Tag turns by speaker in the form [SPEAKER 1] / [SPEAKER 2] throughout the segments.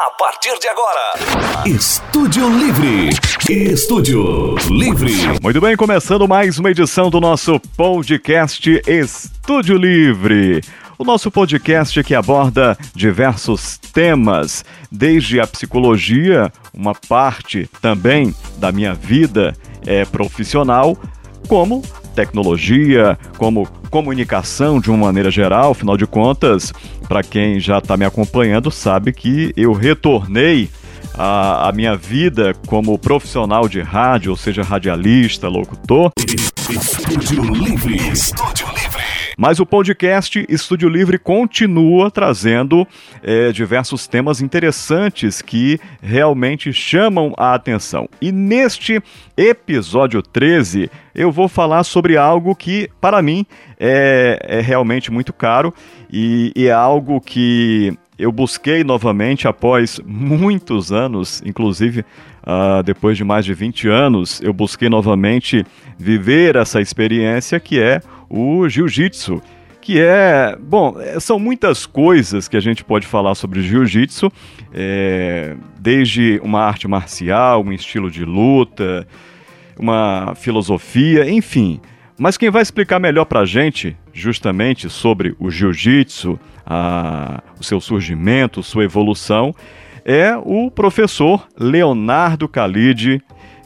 [SPEAKER 1] A partir de agora, Estúdio Livre. Estúdio Livre.
[SPEAKER 2] Muito bem, começando mais uma edição do nosso podcast Estúdio Livre. O nosso podcast que aborda diversos temas, desde a psicologia, uma parte também da minha vida é, profissional, como tecnologia, como comunicação de uma maneira geral. Afinal de contas, para quem já está me acompanhando, sabe que eu retornei a, minha vida como profissional de rádio, ou seja, radialista, locutor. Estúdio Livre. Estúdio Livre. Mas o podcast Estúdio Livre continua trazendo é, diversos temas interessantes que realmente chamam a atenção. E neste episódio 13, eu vou falar sobre algo que, para mim, é, é realmente muito caro e, e é algo que eu busquei novamente após muitos anos, inclusive uh, depois de mais de 20 anos, eu busquei novamente viver essa experiência que é o jiu-jitsu, que é, bom, é, são muitas coisas que a gente pode falar sobre jiu-jitsu, é, desde uma arte marcial, um estilo de luta, uma filosofia, enfim. Mas quem vai explicar melhor para a gente, justamente sobre o jiu-jitsu, o seu surgimento, sua evolução, é o professor Leonardo Khalid,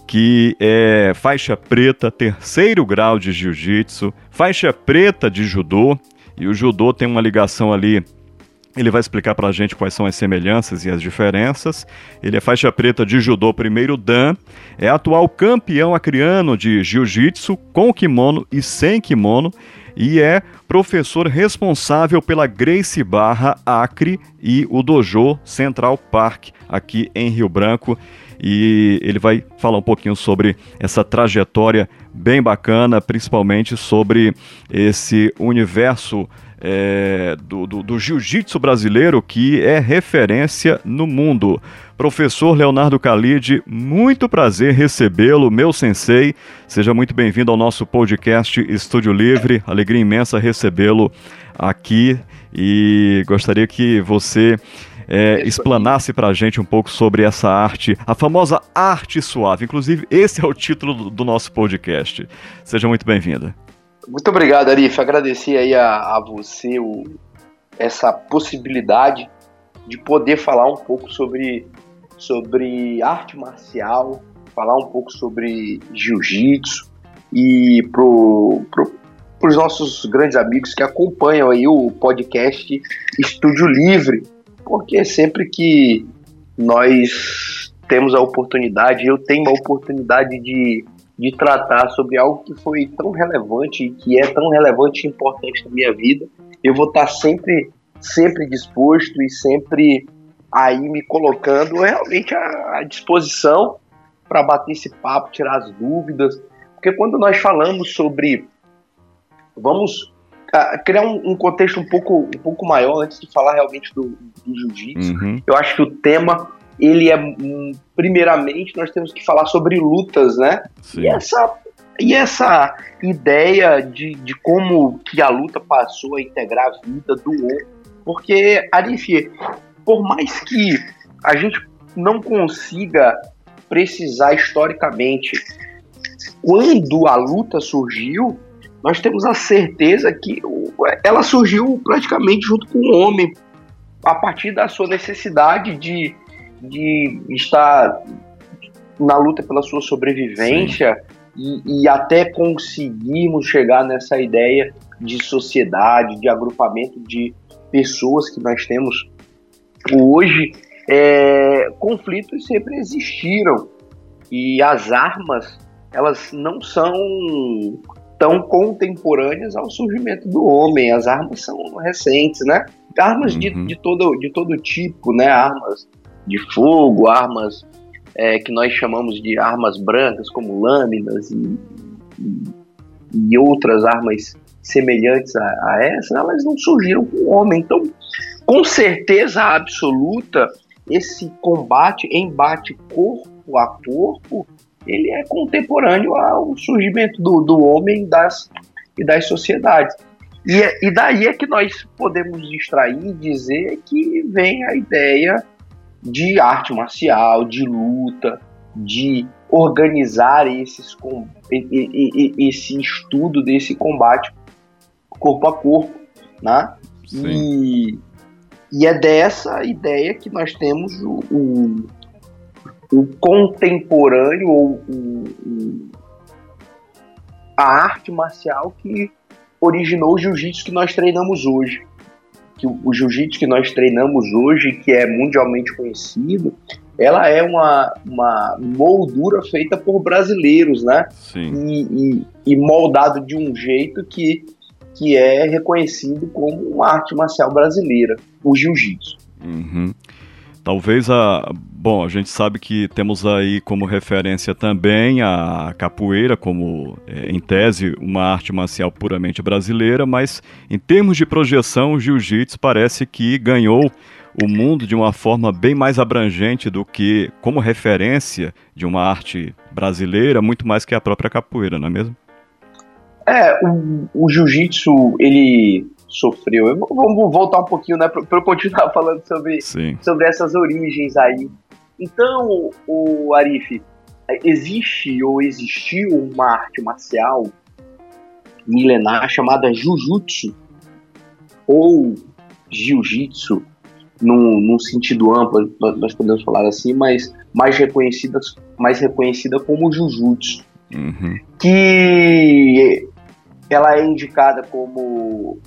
[SPEAKER 2] que é faixa preta, terceiro grau de jiu-jitsu, faixa preta de judô, e o judô tem uma ligação ali ele vai explicar para a gente quais são as semelhanças e as diferenças. Ele é faixa preta de judô primeiro dan, é atual campeão acriano de jiu-jitsu com kimono e sem kimono e é professor responsável pela Grace Barra Acre e o Dojo Central Park aqui em Rio Branco. E ele vai falar um pouquinho sobre essa trajetória bem bacana, principalmente sobre esse universo é, do, do, do jiu-jitsu brasileiro que é referência no mundo. Professor Leonardo Khalid, muito prazer recebê-lo, meu sensei. Seja muito bem-vindo ao nosso podcast Estúdio Livre. Alegria imensa recebê-lo aqui e gostaria que você é, explanasse para a gente um pouco sobre essa arte, a famosa arte suave. Inclusive, esse é o título do nosso podcast. Seja muito bem-vinda.
[SPEAKER 3] Muito obrigado, Arif. Agradecer aí a, a você o, essa possibilidade de poder falar um pouco sobre, sobre arte marcial, falar um pouco sobre jiu-jitsu e pro, pro, os nossos grandes amigos que acompanham aí o podcast Estúdio Livre, porque sempre que nós temos a oportunidade, eu tenho a oportunidade de, de tratar sobre algo que foi tão relevante e que é tão relevante e importante na minha vida, eu vou estar sempre, sempre disposto e sempre aí me colocando realmente à, disposição para bater esse papo, tirar as dúvidas, porque quando nós falamos sobre vamos criar um, um, contexto um pouco, um pouco maior antes de falar realmente do, do jiu-jitsu. Uhum. Eu acho que o tema ele é hum, primeiramente nós temos que falar sobre lutas, né? Sim. E essa e essa ideia de, de como que a luta passou a integrar a vida do homem, porque Arif, por mais que a gente não consiga precisar historicamente quando a luta surgiu, nós temos a certeza que ela surgiu praticamente junto com o homem, a partir da sua necessidade de, de estar na luta pela sua sobrevivência e, e, até conseguirmos chegar nessa ideia de sociedade, de agrupamento de pessoas que nós temos hoje. É, conflitos sempre existiram e as armas elas não são tão contemporâneas ao surgimento do homem. As armas são recentes, né? Armas uhum. de, de, todo, de todo tipo, né? Armas de fogo, armas é, que nós chamamos de armas brancas, como lâminas e, e, e outras armas semelhantes a, a essas, elas não surgiram com o homem. Então, com certeza absoluta, esse combate, embate corpo a corpo, ele é contemporâneo ao surgimento do, do homem das, e das sociedades. E, e daí é que nós podemos extrair e dizer que vem a ideia de arte marcial, de luta, de organizar esses, esse estudo desse combate corpo a corpo, né? E, e, é dessa ideia que nós temos o, o, o contemporâneo ou o, a arte marcial que originou o jiu-jitsu que nós treinamos hoje. Que o, jiu-jitsu que nós treinamos hoje, que é mundialmente conhecido, ela é uma, uma moldura feita por brasileiros, né?
[SPEAKER 2] Sim.
[SPEAKER 3] E, e, e moldado de um jeito que, que é reconhecido como uma arte marcial brasileira, o jiu-jitsu.
[SPEAKER 2] Uhum. Talvez a. Bom, a gente sabe que temos aí como referência também a capoeira, como, é, em tese, uma arte marcial puramente brasileira, mas em termos de projeção, o jiu-jitsu parece que ganhou o mundo de uma forma bem mais abrangente do que como referência de uma arte brasileira, muito mais que a própria capoeira, não é mesmo?
[SPEAKER 3] É, o, o jiu-jitsu, ele sofreu. Eu, vamos voltar um pouquinho, né, para eu continuar falando sobre, sobre essas origens aí. Então, o Arif, existe ou existiu uma arte marcial milenar chamada Jujutsu ou Jiu-Jitsu, num, num sentido amplo, nós podemos falar assim, mas mais reconhecida, mais reconhecida como Jujutsu.
[SPEAKER 2] Uhum.
[SPEAKER 3] Que ela é indicada como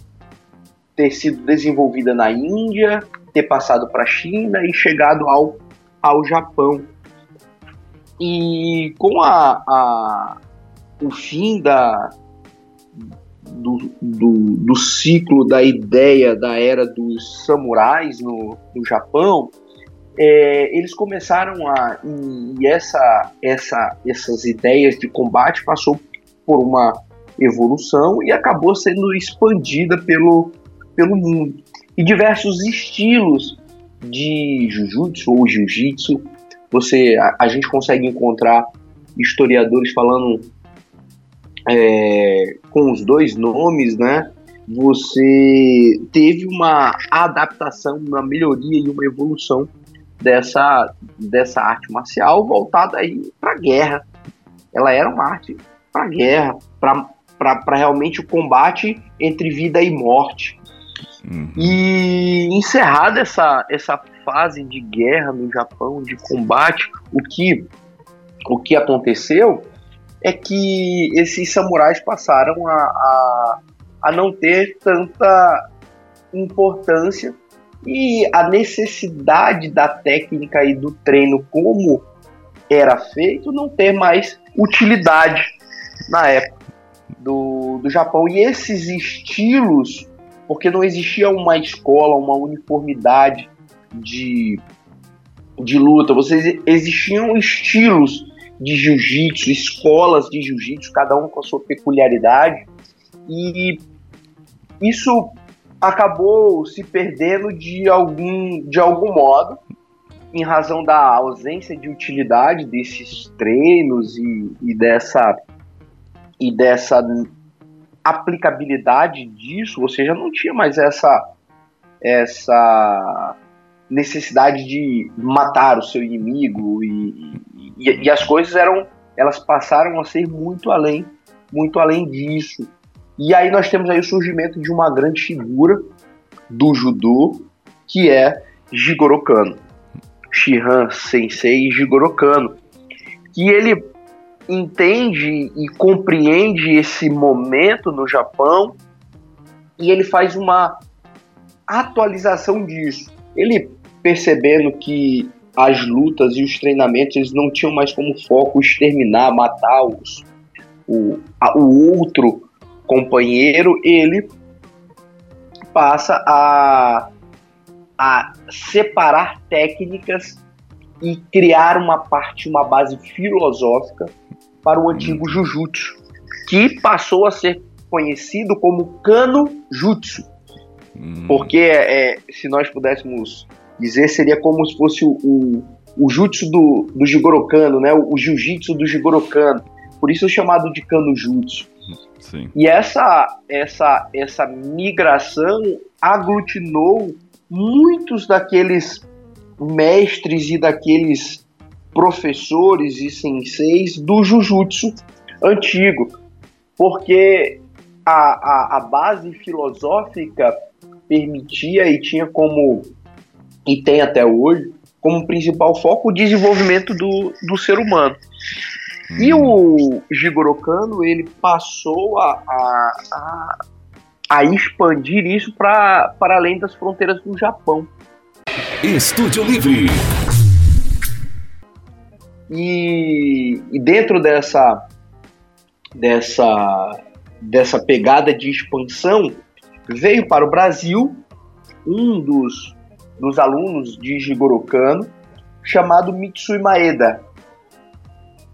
[SPEAKER 3] ter sido desenvolvida na Índia, ter passado para a China e chegado ao, ao Japão. E com a, a o fim da, do, do, do, ciclo da ideia da era dos samurais no, no Japão, é, eles começaram a e essa, essa, essas ideias de combate passou por uma evolução e acabou sendo expandida pelo, pelo mundo e diversos estilos de jujutsu ou jiu-jitsu você a, a gente consegue encontrar historiadores falando é, com os dois nomes, né? Você teve uma adaptação, uma melhoria e uma evolução dessa, dessa arte marcial voltada aí para a guerra. Ela era uma arte para guerra, para realmente o combate entre vida e morte. Uhum. E encerrada essa, essa fase de guerra no Japão, de combate, o que, o que aconteceu é que esses samurais passaram a, a, a não ter tanta importância e a necessidade da técnica e do treino como era feito não ter mais utilidade na época do, do Japão. E esses estilos, porque não existia uma escola, uma uniformidade de, de luta, vocês existiam estilos de jiu-jitsu, escolas de jiu-jitsu, cada um com a sua peculiaridade. E isso acabou se perdendo de algum, de algum modo, em razão da ausência de utilidade desses treinos e, e dessa e dessa aplicabilidade disso, ou seja, não tinha mais essa essa necessidade de matar o seu inimigo e, e, e, as coisas eram elas passaram a ser muito além muito além disso. E aí nós temos aí o surgimento de uma grande figura do judô que é Jigoro Kano Shihan Sensei Jigoro Kano que ele entende e compreende esse momento no Japão e ele faz uma atualização disso. Ele percebendo que as lutas e os treinamentos eles não tinham mais como foco exterminar, matar os, o, a, o outro companheiro, ele passa a, a separar técnicas e criar uma parte, uma base filosófica para o antigo Jujutsu, que passou a ser conhecido como Kano Jutsu. Hum. Porque é, se nós pudéssemos dizer, seria como se fosse o, o, o jutsu do, do Jigoro Kano, né? o, o jiu-jitsu do Jigoro Kano. Por isso é chamado de Kano Jutsu.
[SPEAKER 2] Sim.
[SPEAKER 3] E essa, essa, essa migração aglutinou muitos daqueles mestres e daqueles professores e senseis do Jujutsu antigo, porque a, a, a base filosófica permitia e tinha como, e tem até hoje, como principal foco o desenvolvimento do, do ser humano. Hum. E o Jigoro Kano, ele passou a, a, a, a expandir isso para além das fronteiras do Japão.
[SPEAKER 1] Estúdio Livre.
[SPEAKER 3] E, e dentro dessa, dessa, dessa pegada de expansão, veio para o Brasil um dos, dos alunos de Jigoro Kano, chamado Mitsui Maeda,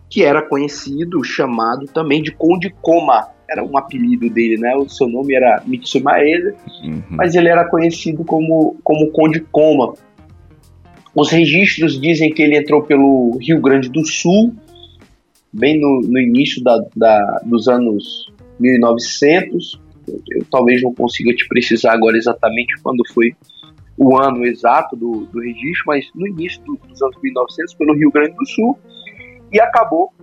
[SPEAKER 3] que era conhecido, chamado também de Conde Koma. Era um apelido dele, né? O seu nome era Mitsui Maeda, uhum. mas ele era conhecido como, como Conde Koma. Os registros dizem que ele entrou pelo Rio Grande do Sul, bem no, no início da, da, dos anos 1900, eu talvez não consiga te precisar agora exatamente quando foi o ano exato do, do registro, mas no início do, dos anos 1900 pelo Rio Grande do Sul e acabou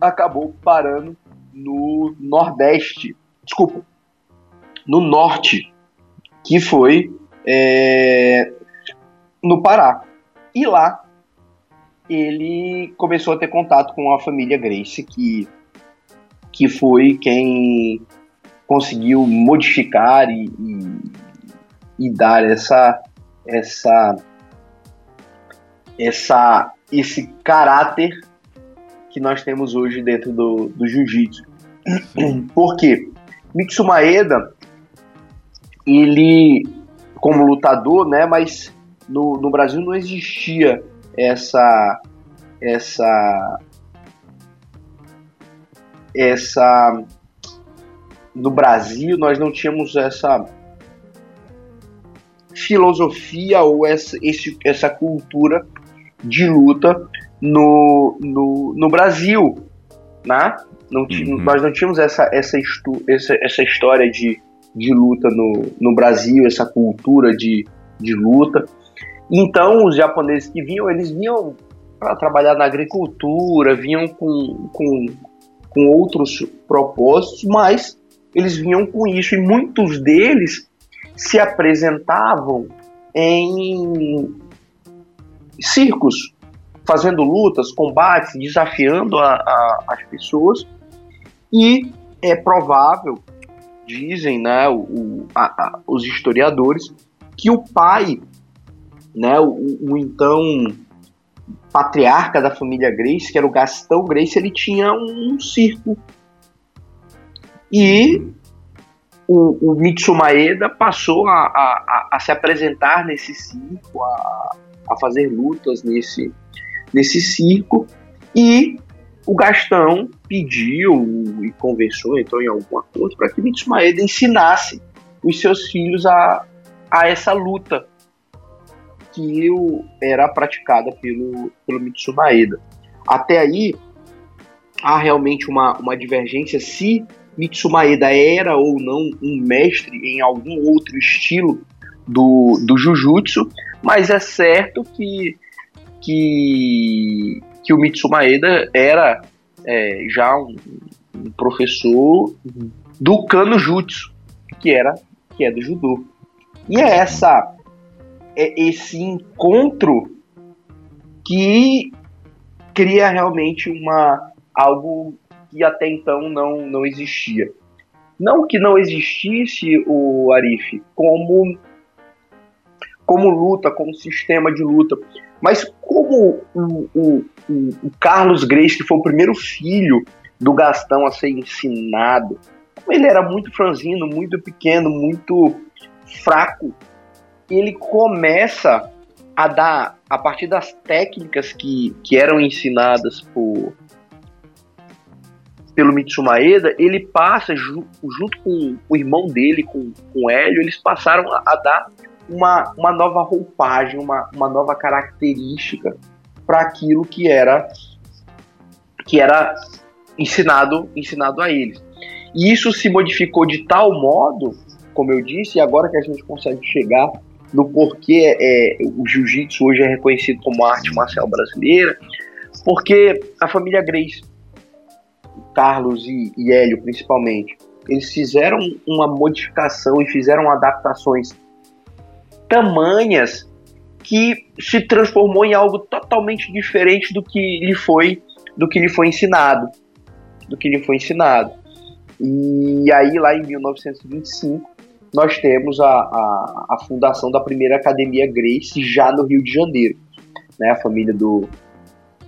[SPEAKER 3] acabou parando no Nordeste, desculpa, no Norte, que foi é, no Pará. E lá ele começou a ter contato com a família Grace, que, que foi quem conseguiu modificar e, e, e dar essa, essa, essa, esse caráter que nós temos hoje dentro do, do jiu-jitsu. Por quê? Mitsu Maeda, ele, como lutador, né, mas no, no Brasil não existia essa, essa, essa no Brasil nós não tínhamos essa filosofia ou essa, esse, essa cultura de luta no, no, no Brasil, né? Não uhum. Nós não tínhamos essa, essa, estu, essa, essa história de, de luta no, no Brasil, essa cultura de, de luta. Então, os japoneses que vinham, eles vinham para trabalhar na agricultura, vinham com, com, com outros propósitos, mas eles vinham com isso e muitos deles se apresentavam em circos, fazendo lutas, combates, desafiando a, a, as pessoas. E é provável, dizem né, o, a, os historiadores, que o pai, né, o, o, então patriarca da família Grace, que era o Gastão Grace, ele tinha um circo. E o, o Mitsu Maeda passou a, a, a, se apresentar nesse circo, a, a fazer lutas nesse, nesse circo, e o Gastão pediu e conversou, entrou em algum acordo para que Mitsu Maeda ensinasse os seus filhos a, a essa luta que era praticada pelo, pelo Mitsu Maeda. Até aí, há realmente uma, uma divergência se Mitsumaeda era ou não um mestre em algum outro estilo do, do Jujutsu, mas é certo que, que, que o Mitsumaeda era é, já um, um, professor do Kano Jutsu, que era que é do judô. E é essa é esse encontro que cria realmente uma algo que até então não, não existia. Não que não existisse o Arif como, como luta, como sistema de luta, mas como o, o, o, o Carlos Grace, que foi o primeiro filho do Gastão a ser ensinado, ele era muito franzino, muito pequeno, muito fraco, ele começa a dar, a partir das técnicas que, que eram ensinadas por, pelo Mitsumaeda, ele passa, ju, junto com o irmão dele, com, com o Hélio, eles passaram a, a dar uma, uma nova roupagem, uma, uma nova característica para aquilo que era que era ensinado ensinado a eles. E isso se modificou de tal modo, como eu disse, e agora que a gente consegue chegar no porquê é, o jiu-jitsu hoje é reconhecido como arte marcial brasileira, porque a família Grace, Carlos e, e Hélio principalmente, eles fizeram uma modificação e fizeram adaptações tamanhas que se transformou em algo totalmente diferente do que lhe foi do que lhe foi ensinado, do que lhe foi ensinado. E aí lá em 1925 nós temos a, a, a fundação da primeira academia Grace já no Rio de Janeiro, né? A família do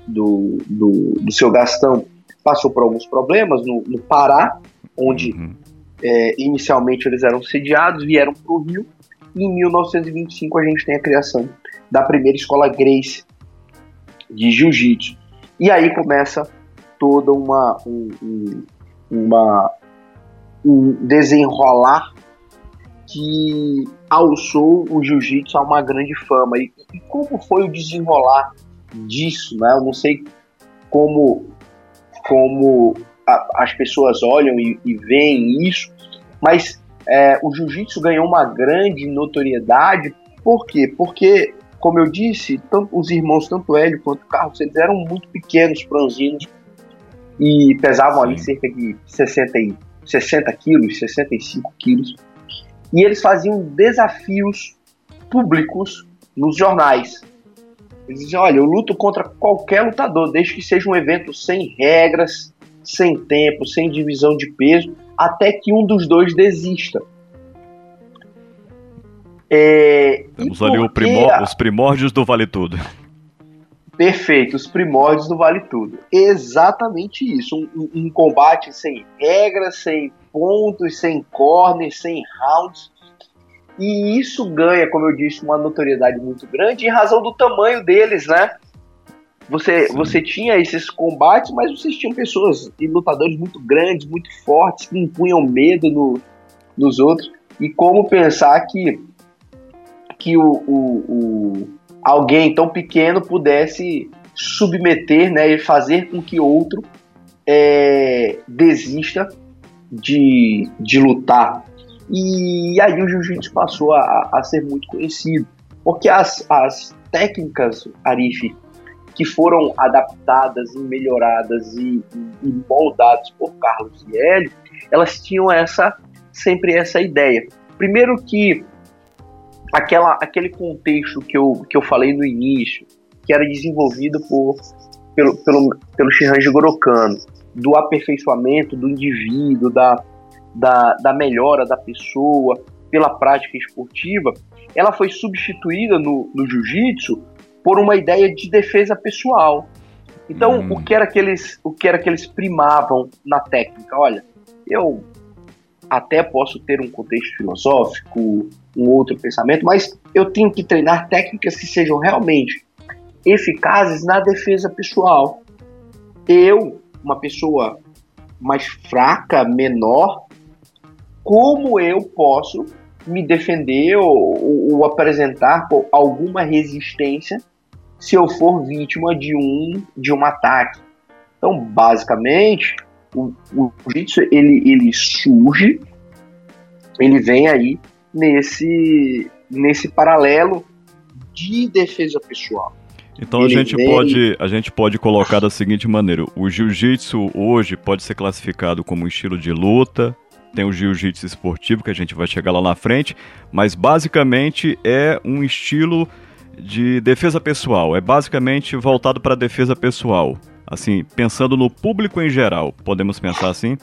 [SPEAKER 3] do, do, do seu Gastão passou por alguns problemas no, no Pará, onde uhum. é, inicialmente eles eram sediados, vieram para o Rio, e em 1925 a gente tem a criação da primeira escola Grace de Jiu-Jitsu. E aí começa toda uma, um, um, uma um desenrolar que alçou o jiu-jitsu a uma grande fama. E, e, como foi o desenrolar disso, né? Eu não sei como como a, as pessoas olham e, e veem isso, mas é, o jiu-jitsu ganhou uma grande notoriedade. Por quê? Porque, como eu disse, tanto, os irmãos, tanto Hélio quanto Carlos, eles eram muito pequenos, franzinos, e pesavam Sim. ali cerca de 60, 60 quilos, 65 quilos. E eles faziam desafios públicos nos jornais. Eles diziam, olha, eu luto contra qualquer lutador, desde que seja um evento sem regras, sem tempo, sem divisão de peso, até que um dos dois desista.
[SPEAKER 2] É, Temos ali a... os primórdios do Vale Tudo.
[SPEAKER 3] Perfeito, os primórdios do Vale Tudo. Exatamente isso. Um, um, combate sem regras, sem pontos, sem corners, sem rounds. E isso ganha, como eu disse, uma notoriedade muito grande em razão do tamanho deles, né? Você, você tinha esses combates, mas vocês tinham pessoas e lutadores muito grandes, muito fortes, que impunham medo no, nos outros. E como pensar que, que o, o, o alguém tão pequeno pudesse submeter né, e fazer com que outro é, desista de, de lutar. E aí o jiu-jitsu passou a, a, ser muito conhecido, porque as, as técnicas, Arif, que foram adaptadas e melhoradas e, e, moldadas por Carlos e Hélio, elas tinham essa sempre essa ideia. Primeiro que aquela, aquele contexto que eu, que eu falei no início, que era desenvolvido por, pelo, pelo, pelo Shiranji Gorokano, do aperfeiçoamento do indivíduo, da, da, da melhora da pessoa pela prática esportiva, ela foi substituída no, no jiu-jitsu por uma ideia de defesa pessoal. Então, hum. o, que era que eles, o que era que eles primavam na técnica? Olha, eu até posso ter um contexto filosófico, um outro pensamento, mas eu tenho que treinar técnicas que sejam realmente eficazes na defesa pessoal. Eu, uma pessoa mais fraca, menor, como eu posso me defender ou, ou apresentar alguma resistência se eu for vítima de um de um ataque? Então, basicamente, o, o jiu-jitsu ele, ele surge, ele vem aí nesse, nesse paralelo de defesa pessoal.
[SPEAKER 2] Então a gente, vem... pode, a gente pode colocar da seguinte maneira: o jiu-jitsu hoje pode ser classificado como um estilo de luta, tem o jiu-jitsu esportivo, que a gente vai chegar lá na frente, mas basicamente é um estilo de defesa pessoal, é basicamente voltado para a defesa pessoal. Assim, pensando no público em geral, podemos pensar assim?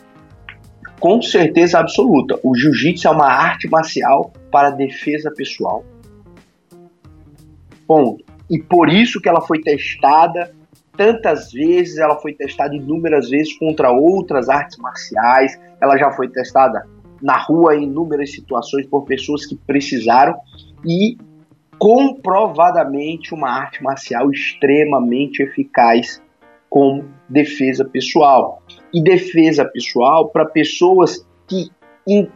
[SPEAKER 3] Com certeza absoluta. O jiu-jitsu é uma arte marcial para defesa pessoal. Ponto. E por isso que ela foi testada tantas vezes, ela foi testada inúmeras vezes contra outras artes marciais, ela já foi testada na rua em inúmeras situações por pessoas que precisaram e comprovadamente uma arte marcial extremamente eficaz como defesa pessoal. E defesa pessoal para pessoas que em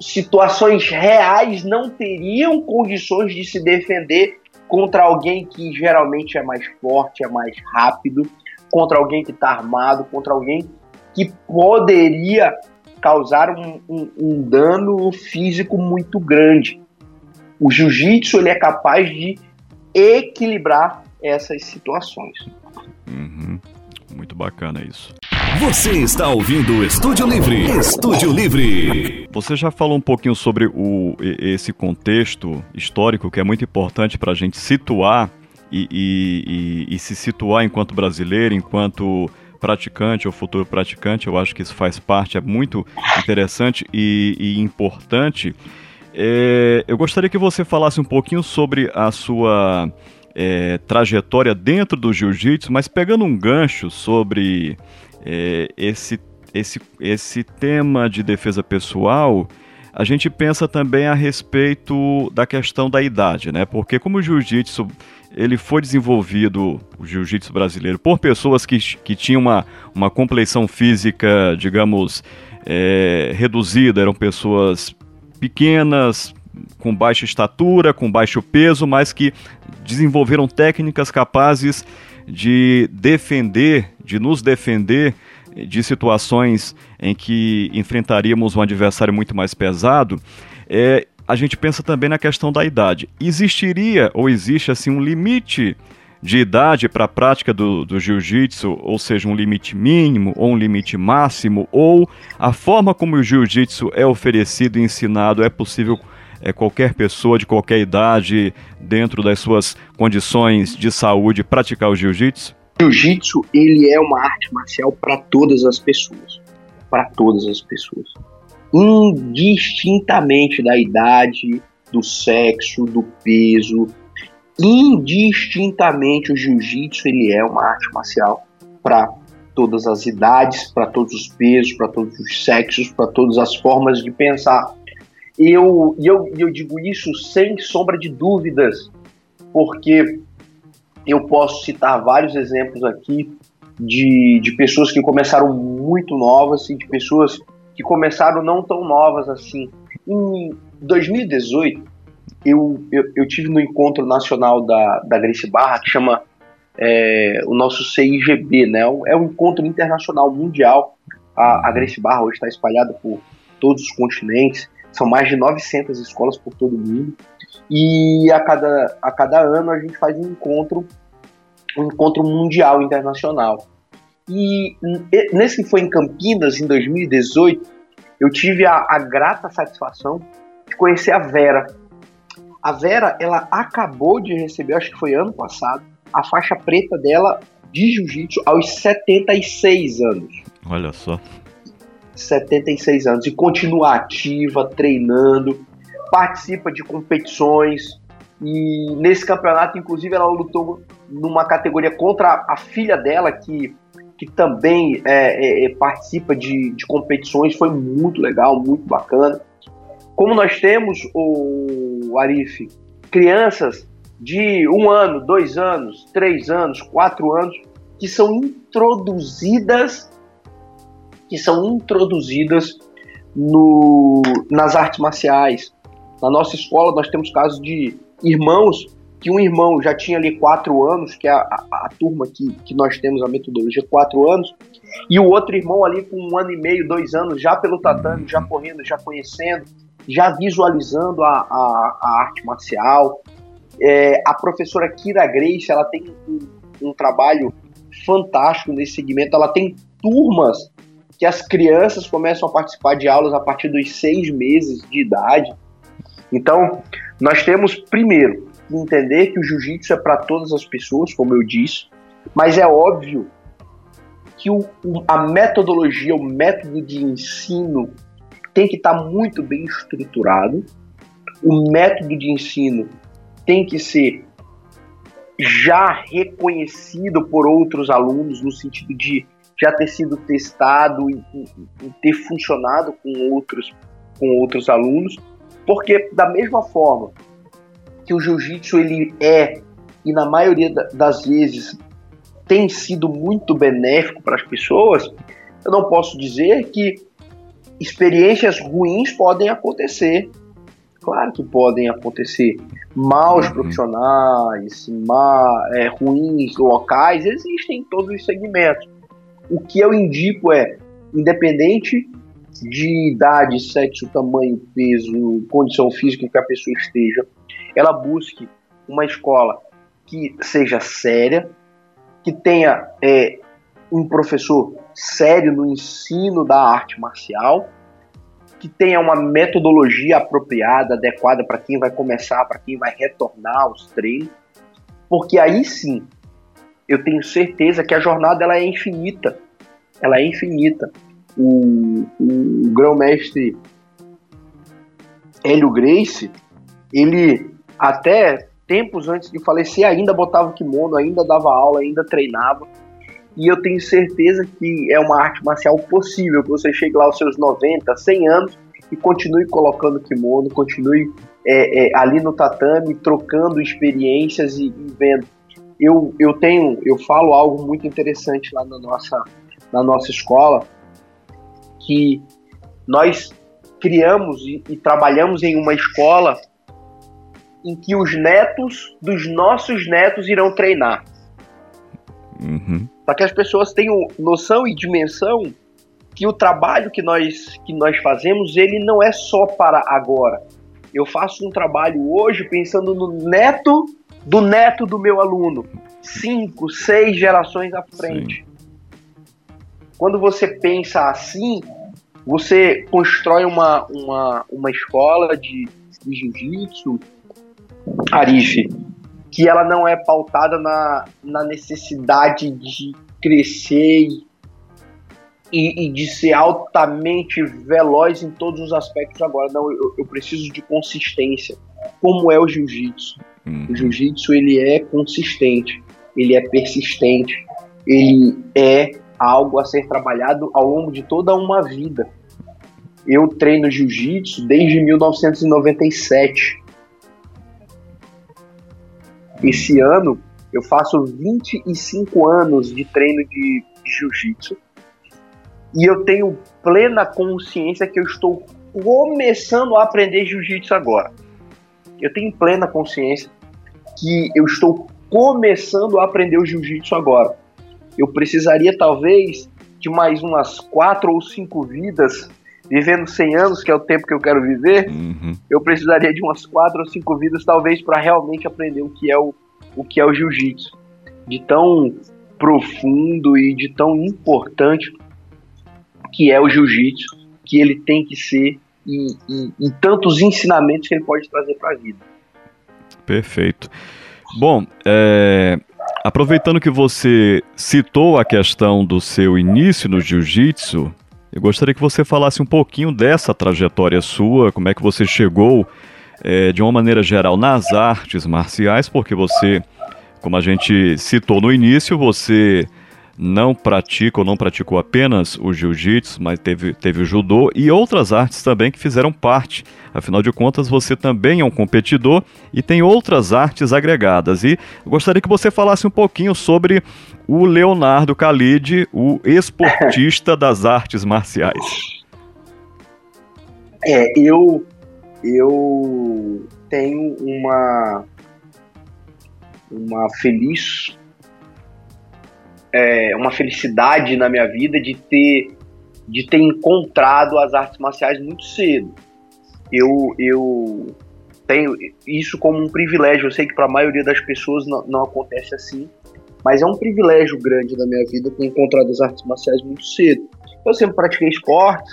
[SPEAKER 3] situações reais não teriam condições de se defender contra alguém que geralmente é mais forte, é mais rápido, contra alguém que está armado, contra alguém que poderia causar um, um, um, dano físico muito grande. o jiu-jitsu ele é capaz de equilibrar essas situações.
[SPEAKER 2] Uhum. Muito bacana isso.
[SPEAKER 1] Você está ouvindo o Estúdio Livre. Estúdio Livre.
[SPEAKER 2] Você já falou um pouquinho sobre o, esse contexto histórico que é muito importante para a gente situar e, e, e, e se situar enquanto brasileiro, enquanto praticante ou futuro praticante, eu acho que isso faz parte, é muito interessante e, e importante. É, eu gostaria que você falasse um pouquinho sobre a sua é, trajetória dentro do jiu-jitsu, mas pegando um gancho sobre é, esse, esse, esse tema de defesa pessoal, a gente pensa também a respeito da questão da idade, né? Porque como o jiu-jitsu ele foi desenvolvido, o jiu-jitsu brasileiro, por pessoas que, que tinham uma, uma compleição física, digamos, é, reduzida, eram pessoas pequenas, com baixa estatura, com baixo peso, mas que desenvolveram técnicas capazes de defender, de nos defender de situações em que enfrentaríamos um adversário muito mais pesado. É, a gente pensa também na questão da idade. Existiria ou existe assim um limite de idade para a prática do, do jiu-jitsu, ou seja, um limite mínimo ou um limite máximo, ou a forma como o jiu-jitsu é oferecido e ensinado é possível é, qualquer pessoa de qualquer idade, dentro das suas condições de saúde, praticar o jiu-jitsu?
[SPEAKER 3] Jiu-jitsu ele é uma arte marcial para todas as pessoas, para todas as pessoas. Indistintamente da idade, do sexo, do peso, indistintamente o jiu-jitsu ele é uma arte marcial para todas as idades, para todos os pesos, para todos os sexos, para todas as formas de pensar. Eu, eu, eu digo isso sem sombra de dúvidas, porque eu posso citar vários exemplos aqui de, de pessoas que começaram muito novas e de pessoas que começaram não tão novas assim. Em 2018, eu, eu, eu tive no encontro nacional da, da Grace Barra, que chama é, o nosso CIGB, né? É um encontro internacional mundial. A, a Grace Barra hoje está espalhada por todos os continentes, são mais de 900 escolas por todo o mundo. E a cada, a cada ano a gente faz um encontro, um encontro mundial internacional. E nesse que foi em Campinas, em 2018, eu tive a, a grata satisfação de conhecer a Vera. A Vera, ela acabou de receber, acho que foi ano passado, a faixa preta dela de jiu-jitsu aos 76 anos.
[SPEAKER 2] Olha só.
[SPEAKER 3] 76 anos. E continua ativa, treinando, participa de competições. E nesse campeonato, inclusive, ela lutou numa categoria contra a filha dela, que que também é, é, é, participa de, de competições, foi muito legal, muito bacana. Como nós temos, o Arif, crianças de um ano, dois anos, três anos, quatro anos, que são introduzidas, que são introduzidas no, nas artes marciais. Na nossa escola nós temos casos de irmãos que um irmão já tinha ali quatro anos, que é a, a, a, turma que, que nós temos a metodologia quatro anos, e o outro irmão ali com um ano e meio, dois anos, já pelo tatame, já correndo, já conhecendo, já visualizando a, a, a arte marcial. É, a professora Kira Grace, ela tem um, um trabalho fantástico nesse segmento, ela tem turmas que as crianças começam a participar de aulas a partir dos seis meses de idade. Então, nós temos, primeiro, entender que o jiu-jitsu é para todas as pessoas, como eu disse, mas é óbvio que o, a metodologia, o método de ensino tem que estar tá muito bem estruturado, o método de ensino tem que ser já reconhecido por outros alunos, no sentido de já ter sido testado e, e, e ter funcionado com outros, com outros alunos, porque da mesma forma que o jiu-jitsu ele é e na maioria das vezes tem sido muito benéfico para as pessoas, eu não posso dizer que experiências ruins podem acontecer. Claro que podem acontecer. Maus uhum. profissionais, má, é, ruins locais, existem em todos os segmentos. O que eu indico é, independente de idade, sexo, tamanho, peso, condição física que a pessoa esteja, ela busque uma escola que seja séria, que tenha é, um professor sério no ensino da arte marcial, que tenha uma metodologia apropriada, adequada para quem vai começar, para quem vai retornar aos treinos, porque aí sim eu tenho certeza que a jornada ela é infinita, ela é infinita. O, o, o grão-mestre Hélio Grace, ele até tempos antes de falecer ainda botava kimono, ainda dava aula, ainda treinava. E eu tenho certeza que é uma arte marcial possível, que você chegue lá aos seus 90, 100 anos e continue colocando kimono, continue é, é, ali no tatame, trocando experiências e, e, vendo. Eu, eu tenho, eu falo algo muito interessante lá na nossa, na nossa escola, que nós criamos e, e trabalhamos em uma escola em que os netos dos nossos netos irão treinar. Uhum. Para que as pessoas tenham noção e dimensão que o trabalho que nós, que nós fazemos, ele não é só para agora. Eu faço um trabalho hoje pensando no neto do neto do meu aluno. Cinco, seis gerações à frente. Sim. Quando você pensa assim, você constrói uma, uma, uma escola de, de jiu-jitsu, Arife, que ela não é pautada na, na necessidade de crescer e, e, de ser altamente veloz em todos os aspectos agora. Não, eu, eu preciso de consistência, como é o jiu-jitsu. Uhum. O jiu-jitsu ele é consistente, ele é persistente, ele é algo a ser trabalhado ao longo de toda uma vida. Eu treino jiu-jitsu desde 1997. Esse ano eu faço 25 anos de treino de, jiu-jitsu e eu tenho plena consciência que eu estou começando a aprender jiu-jitsu agora. Eu tenho plena consciência que eu estou começando a aprender o jiu-jitsu agora. Eu precisaria talvez de mais umas quatro ou cinco vidas, vivendo 100 anos, que é o tempo que eu quero viver. Uhum. Eu precisaria de umas quatro ou cinco vidas, talvez, para realmente aprender o que é o, o que é o jiu-jitsu, de tão profundo e de tão importante que é o jiu-jitsu, que ele tem que ser e, e, e tantos ensinamentos que ele pode trazer para a vida.
[SPEAKER 2] Perfeito. Bom, é, aproveitando que você citou a questão do seu início no jiu-jitsu, eu gostaria que você falasse um pouquinho dessa trajetória sua, como é que você chegou é, de uma maneira geral nas artes marciais, porque você, como a gente citou no início, você não pratica ou não praticou apenas o jiu-jitsu, mas teve, teve o judô e outras artes também que fizeram parte. Afinal de contas, você também é um competidor e tem outras artes agregadas. E gostaria que você falasse um pouquinho sobre o Leonardo Khalid, o esportista das artes marciais.
[SPEAKER 3] É, eu, eu tenho uma, uma feliz é, uma felicidade na minha vida de ter, de ter encontrado as artes marciais muito cedo. Eu, eu tenho isso como um privilégio. Eu sei que para a maioria das pessoas não, não, acontece assim, mas é um privilégio grande na minha vida ter encontrado as artes marciais muito cedo. Eu sempre pratiquei esporte,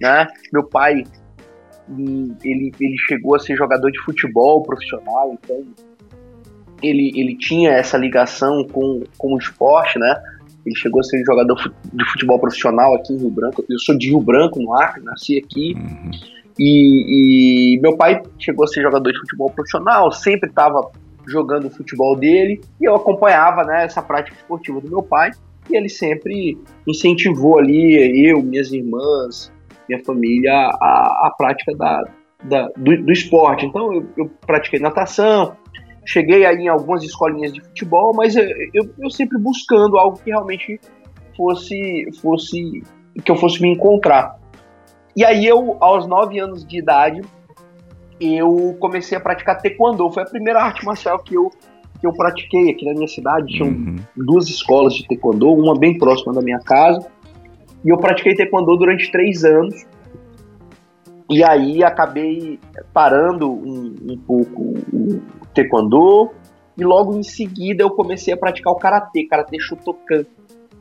[SPEAKER 3] né? Meu pai hum, ele, ele chegou a ser jogador de futebol profissional, então ele, ele tinha essa ligação com, com o esporte, né? Ele chegou a ser jogador de futebol profissional aqui em Rio Branco. Eu sou de Rio Branco, no Acre, nasci aqui. Uhum. E, e, meu pai chegou a ser jogador de futebol profissional, sempre estava jogando o futebol dele e eu acompanhava né, essa prática esportiva do meu pai. E ele sempre incentivou ali, eu, minhas irmãs, minha família, a, a prática da, da do, do, esporte. Então eu, eu pratiquei natação, Cheguei aí em algumas escolinhas de futebol, mas eu, eu, eu sempre buscando algo que realmente fosse, fosse que eu fosse me encontrar. E aí eu, aos 9 anos de idade, eu comecei a praticar taekwondo. Foi a primeira arte marcial que eu, que eu pratiquei aqui na minha cidade. Tinham uhum. duas escolas de taekwondo, uma bem próxima da minha casa. E eu pratiquei taekwondo durante três anos. E aí acabei parando um, um pouco o taekwondo e logo em seguida eu comecei a praticar o karatê, karatê Shotokan,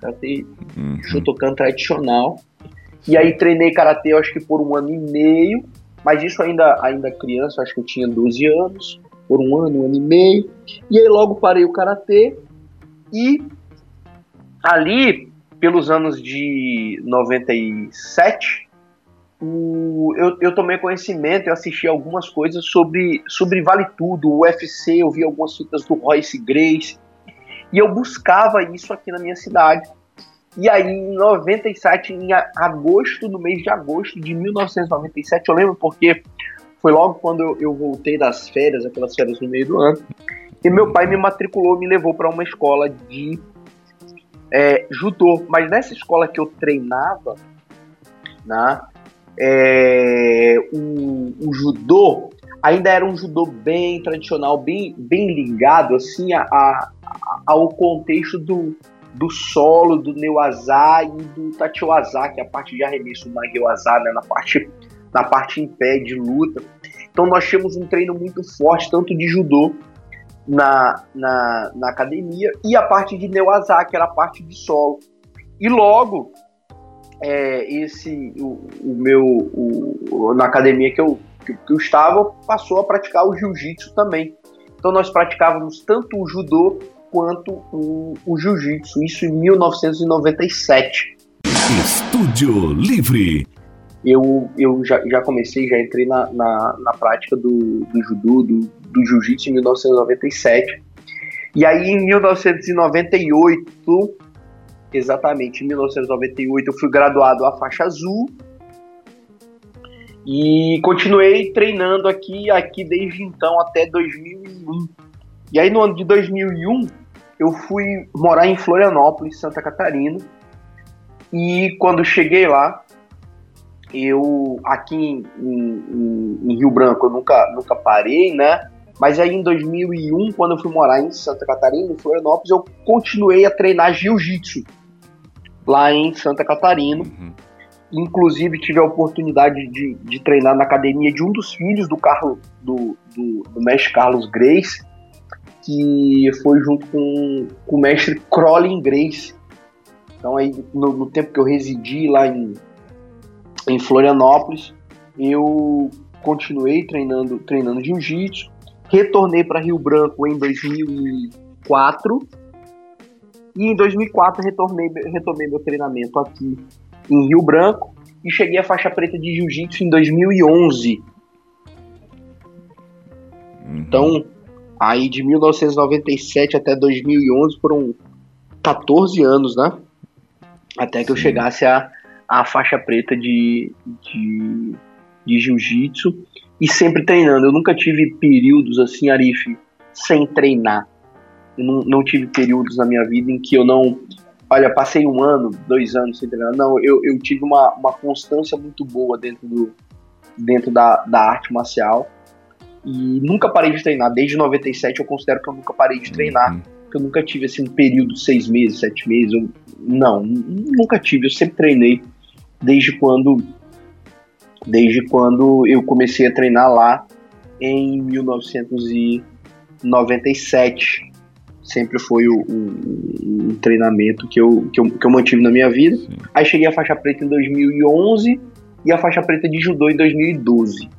[SPEAKER 3] karatê uhum. Shotokan tradicional. E aí treinei karatê, acho que por um ano e meio, mas isso ainda ainda criança, acho que eu tinha 12 anos, por um ano, um ano e meio. E aí logo parei o karatê e ali pelos anos de 97 o, eu, eu tomei conhecimento, eu assisti algumas coisas sobre, sobre Vale Tudo, o UFC, eu vi algumas fitas do Royce Grace, e eu buscava isso aqui na minha cidade. E aí, em 97, em agosto, no mês de agosto de 1997, eu lembro porque foi logo quando eu, eu voltei das férias, aquelas férias no meio do ano, e meu pai me matriculou, me levou para uma escola de é, judô. Mas nessa escola que eu treinava, né, é, o, o, judô ainda era um judô bem tradicional, bem, bem ligado assim a, a, ao contexto do, do solo, do Neuazá e do Tachiwazá, que é a parte de arremesso do Nagiwazá, né, na parte na parte em pé de luta. Então nós tínhamos um treino muito forte, tanto de judô na, na, na academia, e a parte de Neuazá, que era a parte de solo. E logo é, esse o, o meu o, na academia que eu, que, que eu estava passou a praticar o jiu-jitsu também. Então nós praticávamos tanto o judô quanto o, o jiu-jitsu, isso em 1997.
[SPEAKER 1] Estúdio Livre.
[SPEAKER 3] Eu, eu já, já comecei, já entrei na, na, na prática do, do judô, do, do jiu-jitsu em 1997. E aí em 1998 exatamente em 1998 eu fui graduado a faixa azul e continuei treinando aqui aqui desde então até 2001. E aí no ano de 2001 eu fui morar em Florianópolis, Santa Catarina. E quando cheguei lá, eu aqui em, em, em Rio Branco eu nunca nunca parei, né? Mas aí em 2001, quando eu fui morar em Santa Catarina, em Florianópolis, eu continuei a treinar jiu-jitsu lá em Santa Catarina. Uhum. Inclusive tive a oportunidade de, de, treinar na academia de um dos filhos do Carlos, do, do, do mestre Carlos Grace, que foi junto com, com o mestre Crowley Grace. Então aí no, no, tempo que eu residi lá em, em Florianópolis, eu continuei treinando, treinando jiu-jitsu, retornei para Rio Branco em 2004 e em 2004 retornei, retomei meu treinamento aqui em Rio Branco e cheguei à faixa preta de jiu-jitsu em 2011. Uhum. Então, aí de 1997 até 2011 foram 14 anos, né? Até que eu chegasse à, à faixa preta de, de, de jiu-jitsu e sempre treinando. Eu nunca tive períodos assim, Arif, sem treinar. Eu não, não tive períodos na minha vida em que eu não. Olha, passei um ano, dois anos sem treinar. Não, eu, eu tive uma, uma constância muito boa dentro, do, dentro da, da arte marcial. E nunca parei de treinar. Desde 97 eu considero que eu nunca parei de treinar. Uhum. Eu nunca tive assim, um período de seis meses, sete meses. Eu, não, nunca tive. Eu sempre treinei desde quando desde quando eu comecei a treinar lá em 1997 sempre foi o, o, o, treinamento que eu, que, eu, que eu mantive na minha vida. Sim. Aí cheguei à faixa preta em 2011 e a faixa preta de judô em 2012.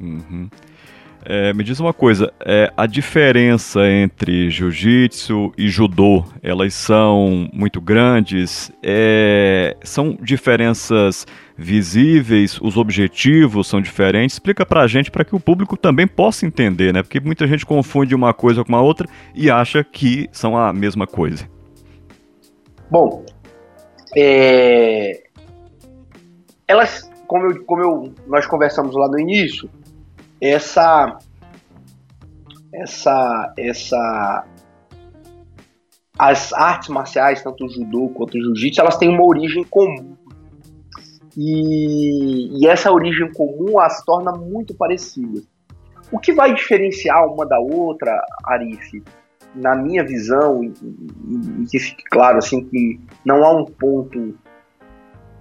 [SPEAKER 2] Uhum. É, me diz uma coisa, é, a diferença entre jiu-jitsu e judô, elas são muito grandes? É, são diferenças visíveis, os objetivos são diferentes. Explica pra gente para que o público também possa entender, né? Porque muita gente confunde uma coisa com a outra e acha que são a mesma coisa.
[SPEAKER 3] Bom, é... elas, como, eu, como eu, nós conversamos lá no início, essa, essa, essa, as artes marciais, tanto o judô quanto o jiu-jitsu, elas têm uma origem comum e, e essa origem comum as torna muito parecidas. O que vai diferenciar uma da outra, Arif, na minha visão, e, e, que fique claro assim que não há um ponto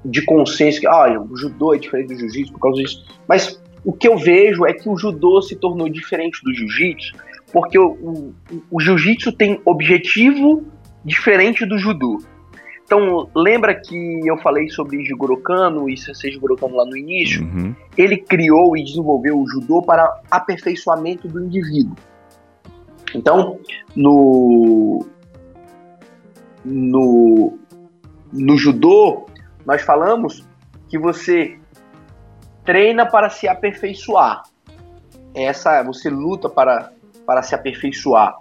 [SPEAKER 3] de consenso que ah, o judô é diferente do jiu-jitsu por causa disso. Mas o que eu vejo é que o judô se tornou diferente do jiu-jitsu porque o, o, o jiu-jitsu tem objetivo diferente do judô. Então, lembra que eu falei sobre Jigoro Kano e Sensei Jigoro Kano lá no início? Uhum. Ele criou e desenvolveu o judô para aperfeiçoamento do indivíduo. Então, no, no, no judô, nós falamos que você treina para se aperfeiçoar. Essa, você luta para, para se aperfeiçoar.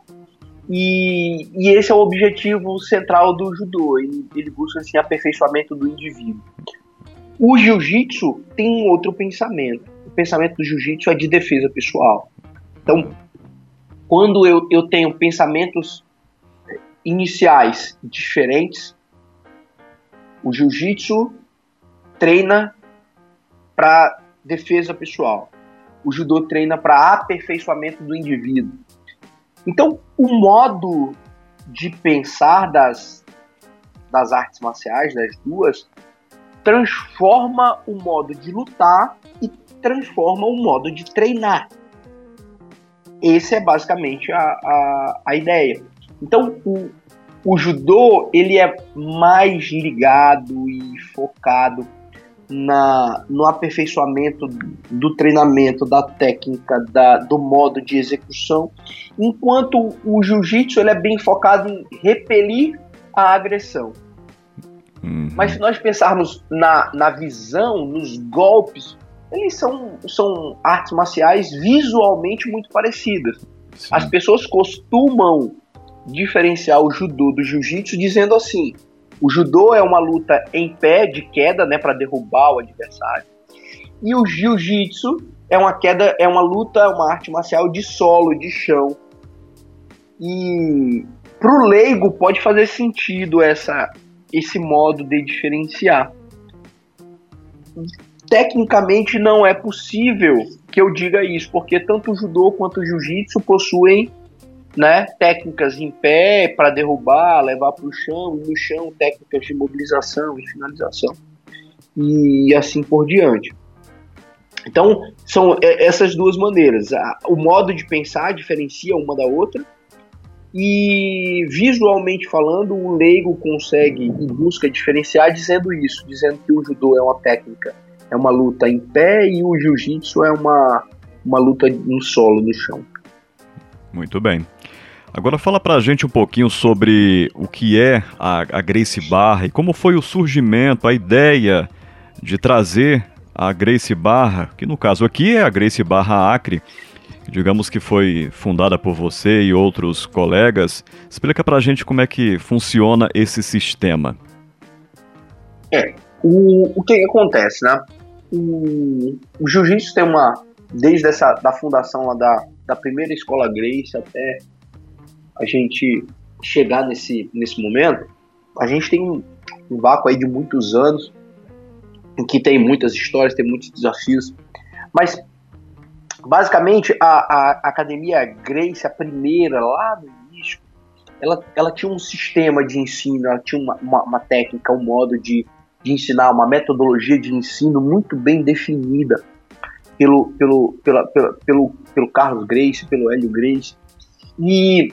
[SPEAKER 3] E, e esse é o objetivo central do judô. Ele, ele busca assim, aperfeiçoamento do indivíduo. O jiu-jitsu tem um outro pensamento. O pensamento do jiu-jitsu é de defesa pessoal. Então, quando eu, eu tenho pensamentos iniciais diferentes, o jiu-jitsu treina para defesa pessoal. O judô treina para aperfeiçoamento do indivíduo. Então, o modo de pensar das, das artes marciais, das duas, transforma o modo de lutar e transforma o modo de treinar. Essa é basicamente a, a, a ideia. Então, o, o judô ele é mais ligado e focado na, no aperfeiçoamento do treinamento, da técnica, da, do modo de execução, enquanto o jiu-jitsu ele é bem focado em repelir a agressão. Uhum. Mas se nós pensarmos na, na visão, nos golpes, eles são, são artes marciais visualmente muito parecidas. Sim. As pessoas costumam diferenciar o judô do jiu-jitsu dizendo assim: o judô é uma luta em pé, de queda, né, para derrubar o adversário. E o jiu-jitsu é uma queda, é uma luta, uma arte marcial de solo, de chão. E pro leigo pode fazer sentido essa esse modo de diferenciar. Tecnicamente não é possível que eu diga isso, porque tanto o judô quanto o jiu-jitsu possuem né, técnicas em pé para derrubar, levar para o chão, no chão técnicas de mobilização e finalização, e assim por diante. Então, são essas duas maneiras. O modo de pensar diferencia uma da outra, e visualmente falando, o leigo consegue e busca diferenciar dizendo isso, dizendo que o judô é uma técnica, é uma luta em pé e o jiu-jitsu é uma, uma luta no solo, no chão.
[SPEAKER 2] Muito bem. Agora fala pra gente um pouquinho sobre o que é a, a Grace Barra e como foi o surgimento, a ideia de trazer a Grace Barra, que no caso aqui é a Grace Barra Acre, digamos que foi fundada por você e outros colegas. Explica pra gente como é que funciona esse sistema.
[SPEAKER 3] É, o, o que acontece, né? O, o jiu-jitsu tem uma, desde essa, da fundação lá da, da primeira escola Grace até a gente chegar nesse, nesse momento, a gente tem um, um vácuo aí de muitos anos, em que tem muitas histórias, tem muitos desafios, mas basicamente a, a, Academia Grace, a primeira lá no início, ela, ela tinha um sistema de ensino, ela tinha uma, uma, uma técnica, um modo de, de ensinar, uma metodologia de ensino muito bem definida pelo, pelo, pela, pela, pelo, pelo Carlos Grace, pelo Hélio Grace. E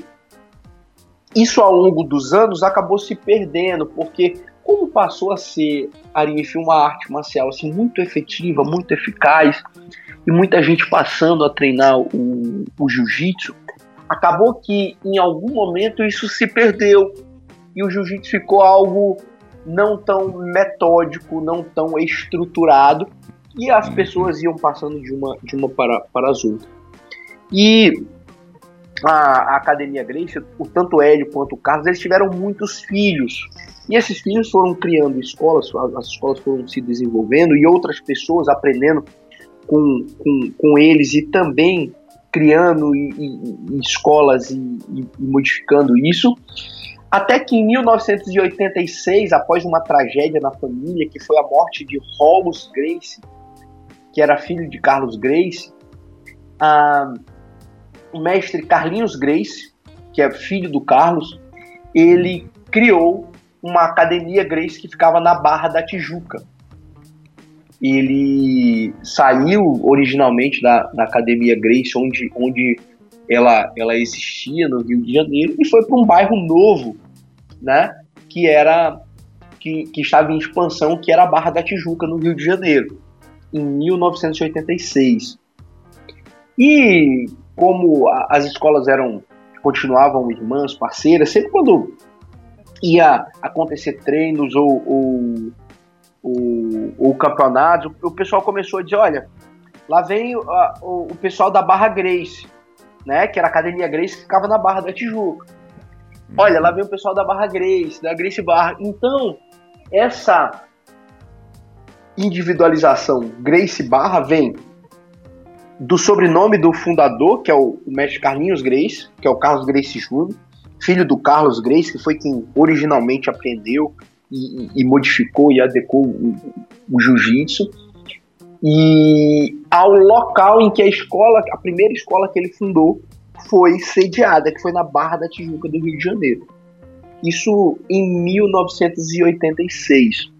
[SPEAKER 3] isso ao longo dos anos acabou se perdendo, porque como passou a ser Arif uma arte marcial assim, muito efetiva, muito eficaz, e muita gente passando a treinar o, o jiu-jitsu, acabou que em algum momento isso se perdeu e o jiu-jitsu ficou algo não tão metódico, não tão estruturado, e as uhum. pessoas iam passando de uma, de uma para, para as outras. E a, a Academia Grace, o tanto Hélio quanto o Carlos, eles tiveram muitos filhos. E esses filhos foram criando escolas, as escolas foram se desenvolvendo e outras pessoas aprendendo com, com, com eles e também criando e, e, escolas e, e, modificando isso. Até que em 1986, após uma tragédia na família, que foi a morte de Rolls Grace, que era filho de Carlos Grace, ah, o mestre Carlinhos Grace, que é filho do Carlos, ele criou uma academia Grace que ficava na Barra da Tijuca. ele saiu originalmente da, da Academia Grace, onde, onde ela, ela existia no Rio de Janeiro, e foi para um bairro novo, né, que era que, que estava em expansão, que era a Barra da Tijuca, no Rio de Janeiro, em 1986. E como a, as escolas eram continuavam irmãs, parceiras, sempre quando ia acontecer treinos ou, ou, ou, ou campeonatos, o pessoal começou a dizer, olha, lá vem o, o, o pessoal da Barra Grace, né, que era a Academia Grace que ficava na Barra da Tijuca. Olha, lá vem o pessoal da Barra Grace, da Grace Barra. Então, essa individualização Grace Barra vem do sobrenome do fundador, que é o, mestre Carlinhos Grace, que é o Carlos Grace Júnior, filho do Carlos Grace, que foi quem originalmente aprendeu e, e modificou e adequou o, o jiu-jitsu, e ao local em que a escola, a primeira escola que ele fundou, foi sediada, que foi na Barra da Tijuca do Rio de Janeiro. Isso em 1986.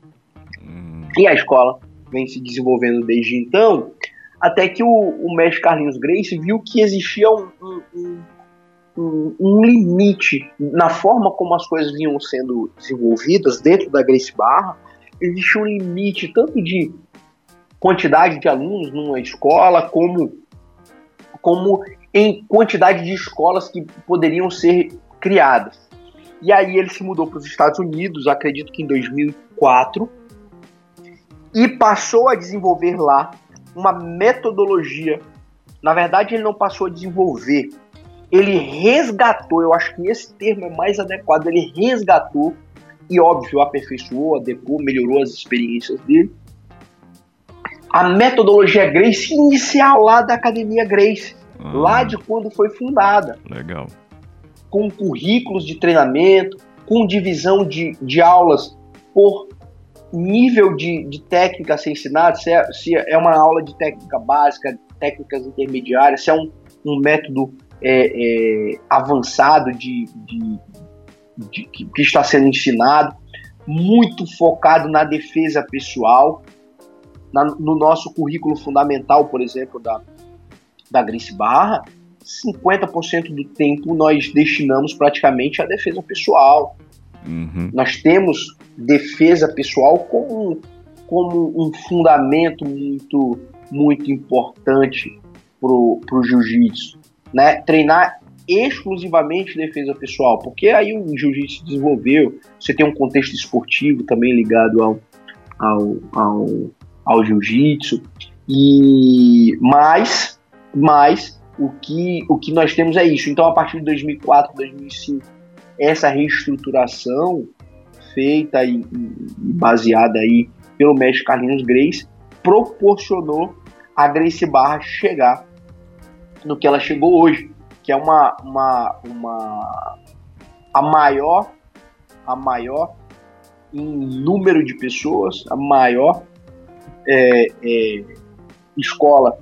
[SPEAKER 3] Hum. E a escola vem se desenvolvendo desde então, até que o, o mestre Carlinhos Grace viu que existia um, um, um, um, limite na forma como as coisas vinham sendo desenvolvidas dentro da Grace Barra. Existia um limite tanto de quantidade de alunos numa escola, como, como em quantidade de escolas que poderiam ser criadas. E aí ele se mudou para os Estados Unidos, acredito que em 2004, e passou a desenvolver lá uma metodologia. Na verdade, ele não passou a desenvolver, ele resgatou. Eu acho que esse termo é mais adequado. Ele resgatou e, óbvio, aperfeiçoou, adequou, melhorou as experiências dele. A metodologia Grace inicial lá da Academia Grace, ah, lá de quando foi fundada.
[SPEAKER 2] Legal.
[SPEAKER 3] Com currículos de treinamento, com divisão de, de aulas por nível de, de técnica a ser ensinado, se é, se é uma aula de técnica básica, técnicas intermediárias, se é um, um método é, é, avançado de, de, de, que, que está sendo ensinado, muito focado na defesa pessoal. Na, no nosso currículo fundamental, por exemplo, da, da Grace Barra, 50% do tempo nós destinamos praticamente à defesa pessoal. Uhum. Nós temos defesa pessoal como, como um fundamento muito, muito importante para o jiu-jitsu. Né? Treinar exclusivamente defesa pessoal, porque aí o jiu-jitsu desenvolveu, você tem um contexto esportivo também ligado ao, ao, ao, ao jiu-jitsu, e mais, mais o que, o que nós temos é isso. Então, a partir de 2004, 2005, essa reestruturação feita e, e baseada aí pelo mestre Carlinhos Grace proporcionou a Grace Barra chegar no que ela chegou hoje, que é uma, uma, uma a maior a maior em número de pessoas, a maior é, é, escola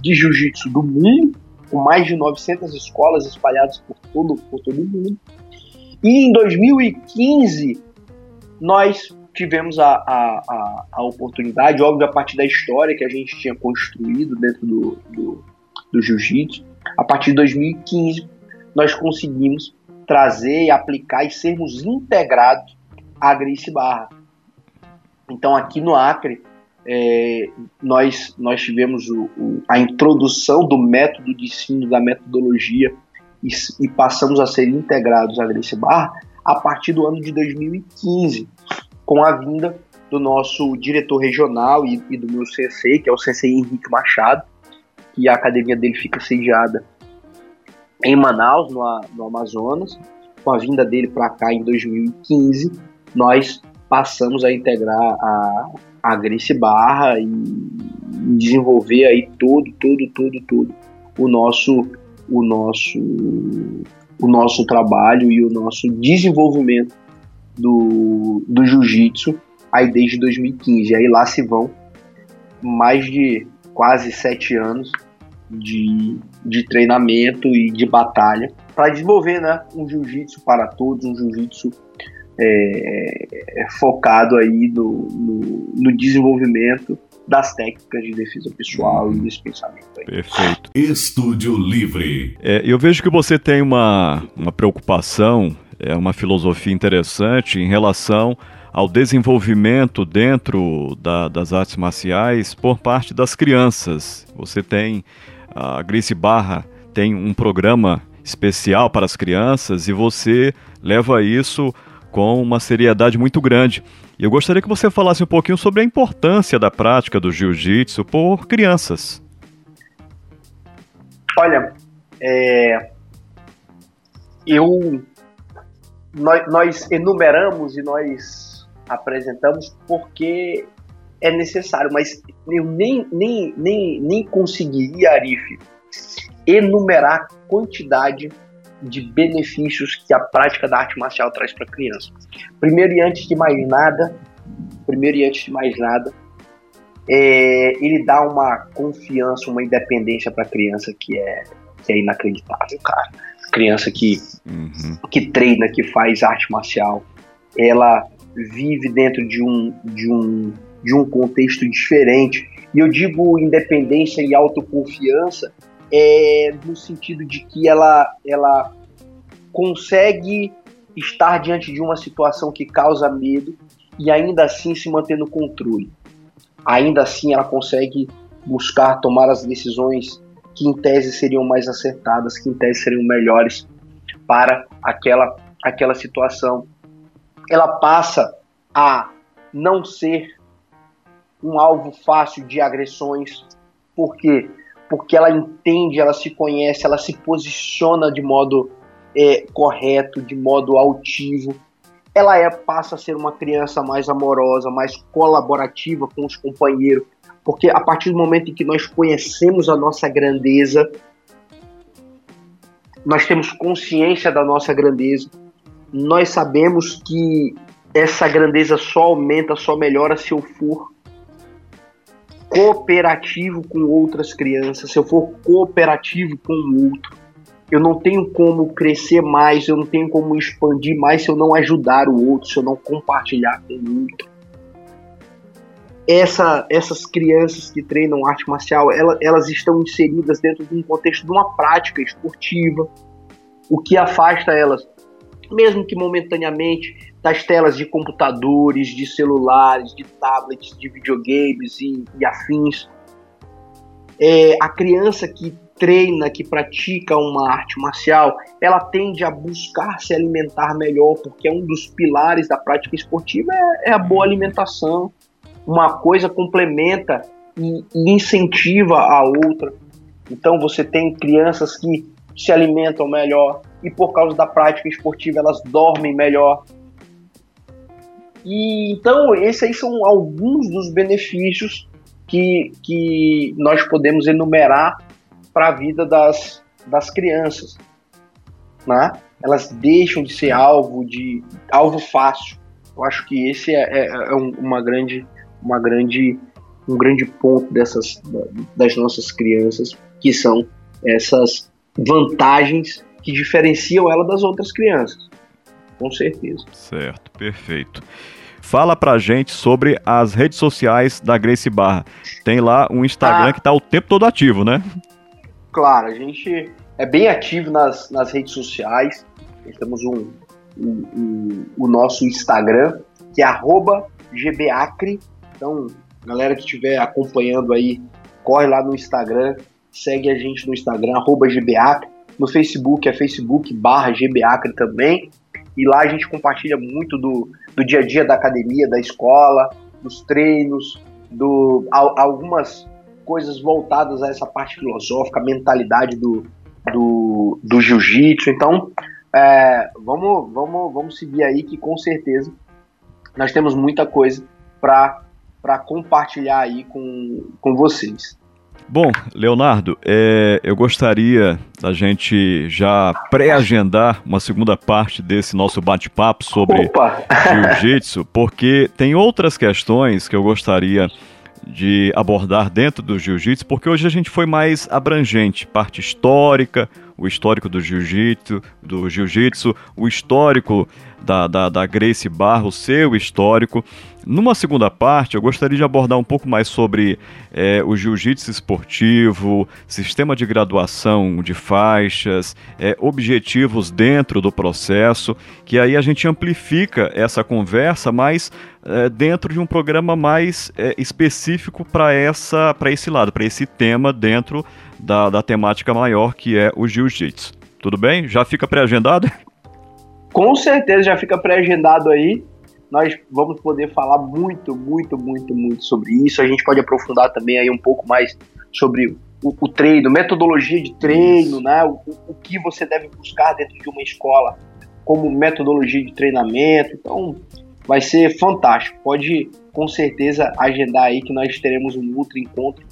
[SPEAKER 3] de jiu-jitsu do mundo, com mais de 900 escolas espalhadas por todo, por todo o mundo. E em 2015, nós tivemos a, a, a, a, oportunidade, óbvio, a partir da história que a gente tinha construído dentro do, do, do jiu-jitsu, a partir de 2015, nós conseguimos trazer, aplicar e sermos integrados à Grace Barra. Então, aqui no Acre, é, nós, nós tivemos o, o, a introdução do método de ensino, da metodologia, e, e, passamos a ser integrados à Grace Bar a partir do ano de 2015, com a vinda do nosso diretor regional e, e do meu sensei, que é o sensei Henrique Machado, que a academia dele fica sediada em Manaus, no, no Amazonas. Com a vinda dele para cá em 2015, nós passamos a integrar a, a Grace Barra e desenvolver aí todo, todo, todo, todo o nosso, o nosso, o nosso trabalho e o nosso desenvolvimento do, do jiu-jitsu aí desde 2015. Aí lá se vão mais de quase sete anos de, de treinamento e de batalha para desenvolver né, um jiu-jitsu para todos, um jiu-jitsu é, é, focado aí no, no, no, desenvolvimento das técnicas de defesa pessoal e desse pensamento. Aí.
[SPEAKER 2] Perfeito.
[SPEAKER 1] Estúdio Livre.
[SPEAKER 2] É, eu vejo que você tem uma, uma preocupação, é uma filosofia interessante em relação ao desenvolvimento dentro da, das artes marciais por parte das crianças. Você tem, a Grace Barra tem um programa especial para as crianças e você leva isso com uma seriedade muito grande. Eu gostaria que você falasse um pouquinho sobre a importância da prática do jiu-jitsu por crianças.
[SPEAKER 3] Olha, é, eu nós, nós enumeramos e nós apresentamos porque é necessário, mas eu nem, nem, nem, nem conseguiria, Arif, enumerar a quantidade de benefícios que a prática da arte marcial traz para a criança. Primeiro e antes de mais nada, primeiro e antes de mais nada, é, ele dá uma confiança, uma independência para a criança que é, que é inacreditável, cara. Criança que, uhum. que treina, que faz arte marcial, ela vive dentro de um, de um, de um contexto diferente. E eu digo independência e autoconfiança é, no sentido de que ela, ela consegue estar diante de uma situação que causa medo e ainda assim se manter no controle. Ainda assim ela consegue buscar tomar as decisões que em tese seriam mais acertadas, que em tese seriam melhores para aquela, aquela situação. Ela passa a não ser um alvo fácil de agressões, porque porque ela entende, ela se conhece, ela se posiciona de modo é, correto, de modo altivo. Ela é, passa a ser uma criança mais amorosa, mais colaborativa com os companheiros, porque a partir do momento em que nós conhecemos a nossa grandeza, nós temos consciência da nossa grandeza, nós sabemos que essa grandeza só aumenta, só melhora se eu for cooperativo com outras crianças, se eu for cooperativo com o outro, eu não tenho como crescer mais, eu não tenho como expandir mais se eu não ajudar o outro, se eu não compartilhar com o outro. Essa, essas crianças que treinam arte marcial, elas, elas estão inseridas dentro de um contexto de uma prática esportiva, o que afasta elas, mesmo que momentaneamente, das telas de computadores, de celulares, de tablets, de videogames e, e afins. É, a criança que treina, que pratica uma arte marcial, ela tende a buscar se alimentar melhor, porque é um dos pilares da prática esportiva é, é a boa alimentação. Uma coisa complementa e, e incentiva a outra. Então você tem crianças que se alimentam melhor e por causa da prática esportiva elas dormem melhor, e então, esses aí são alguns dos benefícios que, que nós podemos enumerar para a vida das, das crianças. Né? Elas deixam de ser alvo de alvo fácil. Eu acho que esse é, é, é uma grande, uma grande, um grande ponto dessas das nossas crianças, que são essas vantagens que diferenciam ela das outras crianças com certeza.
[SPEAKER 2] Certo, perfeito. Fala pra gente sobre as redes sociais da Grace Barra. Tem lá um Instagram ah, que tá o tempo todo ativo, né?
[SPEAKER 3] Claro, a gente é bem ativo nas, nas redes sociais. Temos um, um, um, o nosso Instagram, que é GBAcre. Então, galera que estiver acompanhando aí, corre lá no Instagram, segue a gente no Instagram, GBAcre. No Facebook é Facebook barra GBAcre também. E lá a gente compartilha muito do, do dia a dia da academia, da escola, dos treinos, do, algumas coisas voltadas a essa parte filosófica, a mentalidade do, do, do jiu-jitsu. Então, é, vamos, vamos, vamos seguir aí que com certeza nós temos muita coisa para compartilhar aí com, com vocês.
[SPEAKER 2] Bom, Leonardo, é, eu gostaria da gente já pré-agendar uma segunda parte desse nosso bate-papo sobre jiu-jitsu, porque tem outras questões que eu gostaria de abordar dentro do jiu-jitsu, porque hoje a gente foi mais abrangente, parte histórica, o histórico do jiu-jitsu, do jiu-jitsu, o histórico da, da, da Grace Barra, o seu histórico. Numa segunda parte, eu gostaria de abordar um pouco mais sobre é, o jiu-jitsu esportivo, sistema de graduação de faixas, é, objetivos dentro do processo, que aí a gente amplifica essa conversa, mas é, dentro de um programa mais é, específico para esse lado, para esse tema dentro da, da temática maior que é o jiu-jitsu. Tudo bem? Já fica pré-agendado?
[SPEAKER 3] Com certeza já fica pré-agendado aí nós vamos poder falar muito, muito, muito, muito sobre isso. A gente pode aprofundar também aí um pouco mais sobre o, o treino, metodologia de treino, né? O, o, que você deve buscar dentro de uma escola como metodologia de treinamento. Então, vai ser fantástico. Pode com certeza agendar aí que nós teremos um outro encontro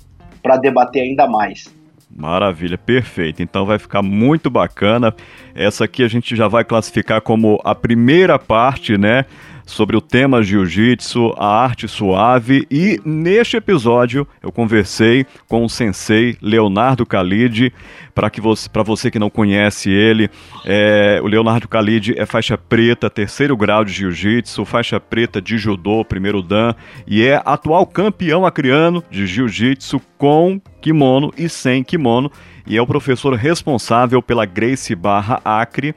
[SPEAKER 3] para debater ainda mais.
[SPEAKER 2] Maravilha, perfeito. Então vai ficar muito bacana. Essa aqui a gente já vai classificar como a primeira parte, né? Sobre o tema jiu-jitsu, a arte suave e neste episódio eu conversei com o sensei Leonardo Khalid. Para que você, para você que não conhece ele, é, o Leonardo Khalid é faixa preta, terceiro grau de jiu-jitsu, faixa preta de judô, primeiro dan, e é atual campeão acriano de jiu-jitsu com kimono e sem kimono, e é o professor responsável pela Grace Barra Acre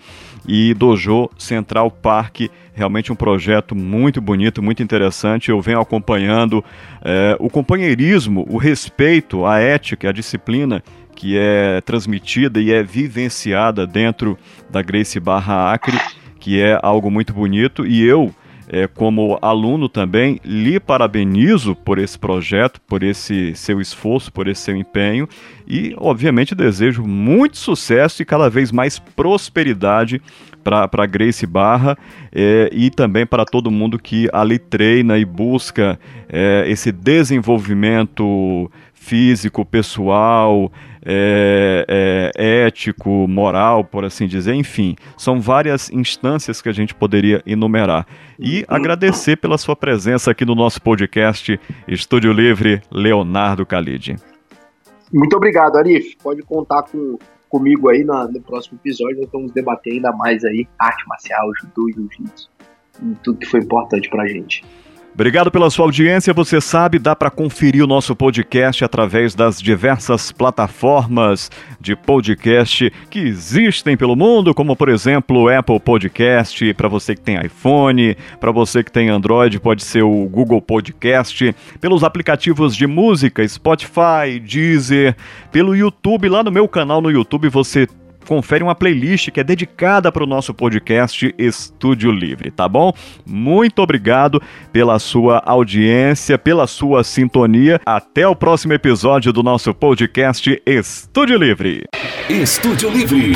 [SPEAKER 2] e Dojo Central Park. Realmente um projeto muito bonito, muito interessante. Eu venho acompanhando é, o companheirismo, o respeito, a ética, a disciplina que é transmitida e é vivenciada dentro da Grace Barra Acre, que é algo muito bonito. E eu é, como aluno também, lhe parabenizo por esse projeto, por esse seu esforço, por esse seu empenho e, obviamente, desejo muito sucesso e cada vez mais prosperidade para Grace Barra é, e também para todo mundo que ali treina e busca é, esse desenvolvimento físico, pessoal, é, é, ético, moral, por assim dizer, enfim, são várias instâncias que a gente poderia enumerar. E agradecer pela sua presença aqui no nosso podcast Estúdio Livre, Leonardo Khalid.
[SPEAKER 3] Muito obrigado, Arif. Pode contar com, comigo aí no, próximo episódio. Nós vamos debater ainda mais aí arte marcial, judô, jiu-jitsu e tudo que foi importante pra gente.
[SPEAKER 2] Obrigado pela sua audiência. Você sabe, dá para conferir o nosso podcast através das diversas plataformas de podcast que existem pelo mundo, como por exemplo o Apple Podcast, para você que tem iPhone, para você que tem Android, pode ser o Google Podcast, pelos aplicativos de música, Spotify, Deezer, pelo YouTube, lá no meu canal no YouTube você confere uma playlist que é dedicada para o nosso podcast Estúdio Livre, tá bom? Muito obrigado pela sua audiência, pela sua sintonia. Até o próximo episódio do nosso podcast Estúdio Livre.
[SPEAKER 1] Estúdio Livre